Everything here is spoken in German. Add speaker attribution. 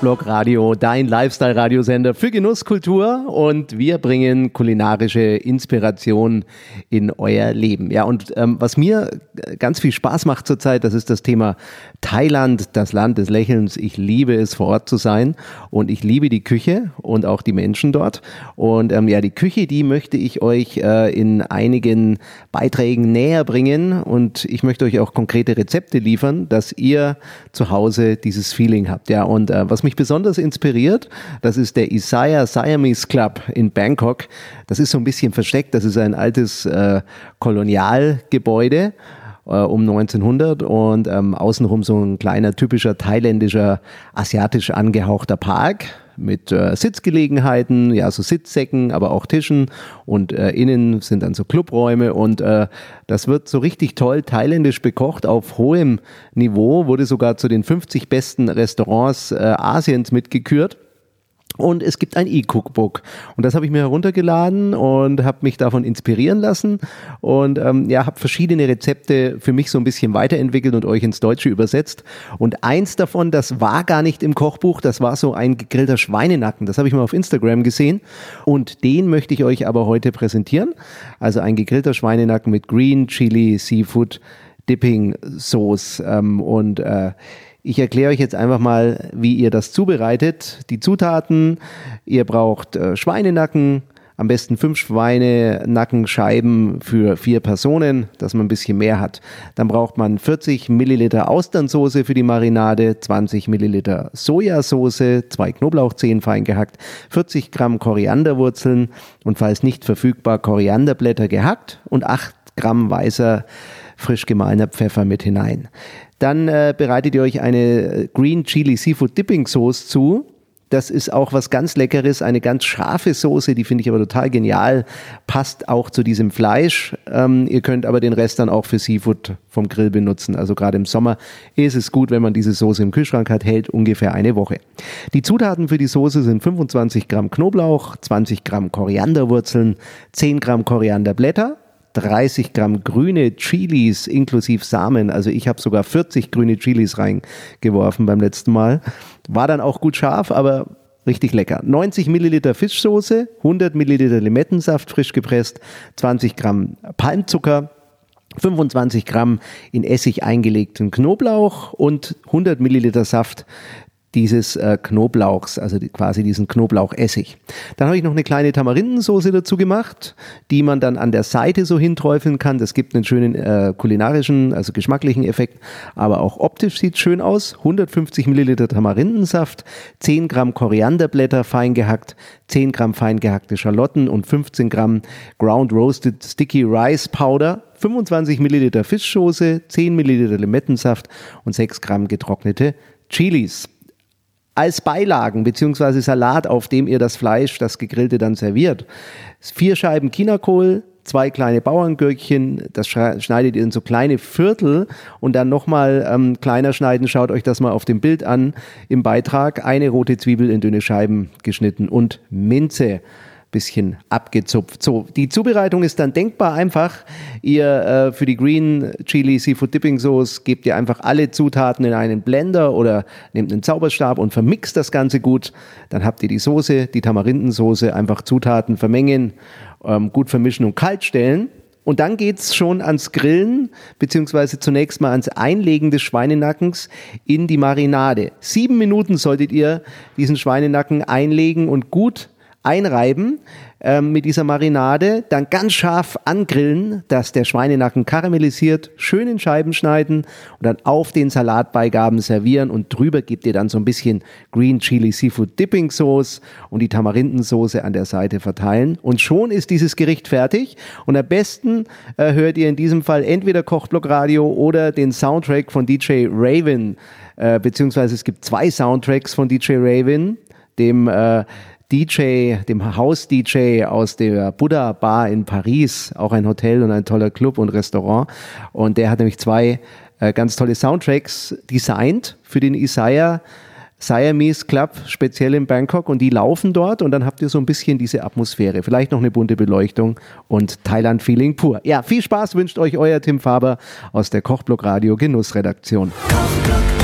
Speaker 1: Kochblog Radio, dein Lifestyle-Radiosender für Genusskultur und wir bringen kulinarische Inspiration in euer Leben. Ja, und ähm, was mir ganz viel Spaß macht zurzeit, das ist das Thema Thailand, das Land des Lächelns. Ich liebe es, vor Ort zu sein und ich liebe die Küche und auch die Menschen dort. Und ähm, ja, die Küche, die möchte ich euch äh, in einigen Beiträgen näher bringen und ich möchte euch auch konkrete Rezepte liefern, dass ihr zu Hause dieses Feeling habt. Ja, und äh, was mich besonders inspiriert, das ist der Isaiah Siamese Club in Bangkok. Das ist so ein bisschen versteckt. Das ist ein altes äh, Kolonialgebäude äh, um 1900 und ähm, außenrum so ein kleiner typischer thailändischer asiatisch angehauchter Park mit äh, Sitzgelegenheiten, ja, so Sitzsäcken, aber auch Tischen und äh, innen sind dann so Clubräume und äh, das wird so richtig toll thailändisch bekocht auf hohem Niveau, wurde sogar zu den 50 besten Restaurants äh, Asiens mitgekürt. Und es gibt ein E-Cookbook. Und das habe ich mir heruntergeladen und habe mich davon inspirieren lassen. Und ähm, ja, habe verschiedene Rezepte für mich so ein bisschen weiterentwickelt und euch ins Deutsche übersetzt. Und eins davon, das war gar nicht im Kochbuch, das war so ein gegrillter Schweinenacken. Das habe ich mal auf Instagram gesehen. Und den möchte ich euch aber heute präsentieren. Also ein gegrillter Schweinenacken mit Green Chili Seafood Dipping Sauce. Ähm, und äh, ich erkläre euch jetzt einfach mal, wie ihr das zubereitet. Die Zutaten, ihr braucht äh, Schweinenacken, am besten fünf Schweinenackenscheiben für vier Personen, dass man ein bisschen mehr hat. Dann braucht man 40 Milliliter Austernsoße für die Marinade, 20 Milliliter Sojasauce, zwei Knoblauchzehen fein gehackt, 40 Gramm Korianderwurzeln und falls nicht verfügbar Korianderblätter gehackt und 8 Gramm weißer frisch gemahlener Pfeffer mit hinein. Dann äh, bereitet ihr euch eine Green Chili Seafood Dipping Sauce zu. Das ist auch was ganz Leckeres, eine ganz scharfe Soße, die finde ich aber total genial, passt auch zu diesem Fleisch. Ähm, ihr könnt aber den Rest dann auch für Seafood vom Grill benutzen. Also gerade im Sommer ist es gut, wenn man diese Soße im Kühlschrank hat, hält ungefähr eine Woche. Die Zutaten für die Soße sind 25 Gramm Knoblauch, 20 Gramm Korianderwurzeln, 10 Gramm Korianderblätter, 30 Gramm grüne Chilis inklusive Samen. Also ich habe sogar 40 grüne Chilis reingeworfen beim letzten Mal. War dann auch gut scharf, aber richtig lecker. 90 Milliliter Fischsoße, 100 Milliliter Limettensaft frisch gepresst, 20 Gramm Palmzucker, 25 Gramm in Essig eingelegten Knoblauch und 100 Milliliter Saft dieses äh, Knoblauchs, also die, quasi diesen Knoblauchessig. Dann habe ich noch eine kleine Tamarindensoße dazu gemacht, die man dann an der Seite so hinträufeln kann. Das gibt einen schönen äh, kulinarischen, also geschmacklichen Effekt, aber auch optisch sieht schön aus. 150 Milliliter Tamarindensaft, 10 Gramm Korianderblätter fein gehackt, 10 Gramm fein gehackte Schalotten und 15 Gramm Ground Roasted Sticky Rice Powder 25 Milliliter Fischsoße, 10 Milliliter Limettensaft und 6 Gramm getrocknete Chilis als Beilagen beziehungsweise Salat, auf dem ihr das Fleisch, das gegrillte dann serviert. Vier Scheiben Chinakohl, zwei kleine Bauerngürkchen, das schneidet ihr in so kleine Viertel und dann nochmal ähm, kleiner schneiden, schaut euch das mal auf dem Bild an im Beitrag. Eine rote Zwiebel in dünne Scheiben geschnitten und Minze bisschen abgezupft. So, die Zubereitung ist dann denkbar einfach. Ihr äh, für die Green Chili Seafood Dipping Sauce gebt ihr einfach alle Zutaten in einen Blender oder nehmt einen Zauberstab und vermixt das Ganze gut. Dann habt ihr die Soße, die Tamarindensoße, einfach Zutaten vermengen, ähm, gut vermischen und kalt stellen. Und dann geht's schon ans Grillen, beziehungsweise zunächst mal ans Einlegen des Schweinenackens in die Marinade. Sieben Minuten solltet ihr diesen Schweinenacken einlegen und gut einreiben ähm, mit dieser Marinade, dann ganz scharf angrillen, dass der Schweinenacken karamellisiert, schön in Scheiben schneiden und dann auf den Salatbeigaben servieren und drüber gebt ihr dann so ein bisschen Green Chili Seafood Dipping Sauce und die Tamarindensoße an der Seite verteilen. Und schon ist dieses Gericht fertig und am besten äh, hört ihr in diesem Fall entweder Kochblock Radio oder den Soundtrack von DJ Raven, äh, beziehungsweise es gibt zwei Soundtracks von DJ Raven, dem äh, DJ, dem Haus-DJ aus der Buddha Bar in Paris, auch ein Hotel und ein toller Club und Restaurant. Und der hat nämlich zwei äh, ganz tolle Soundtracks designt für den Isaiah Siamese Club, speziell in Bangkok. Und die laufen dort und dann habt ihr so ein bisschen diese Atmosphäre. Vielleicht noch eine bunte Beleuchtung und Thailand-Feeling pur. Ja, viel Spaß wünscht euch euer Tim Faber aus der Kochblock Radio Genussredaktion. Kochblock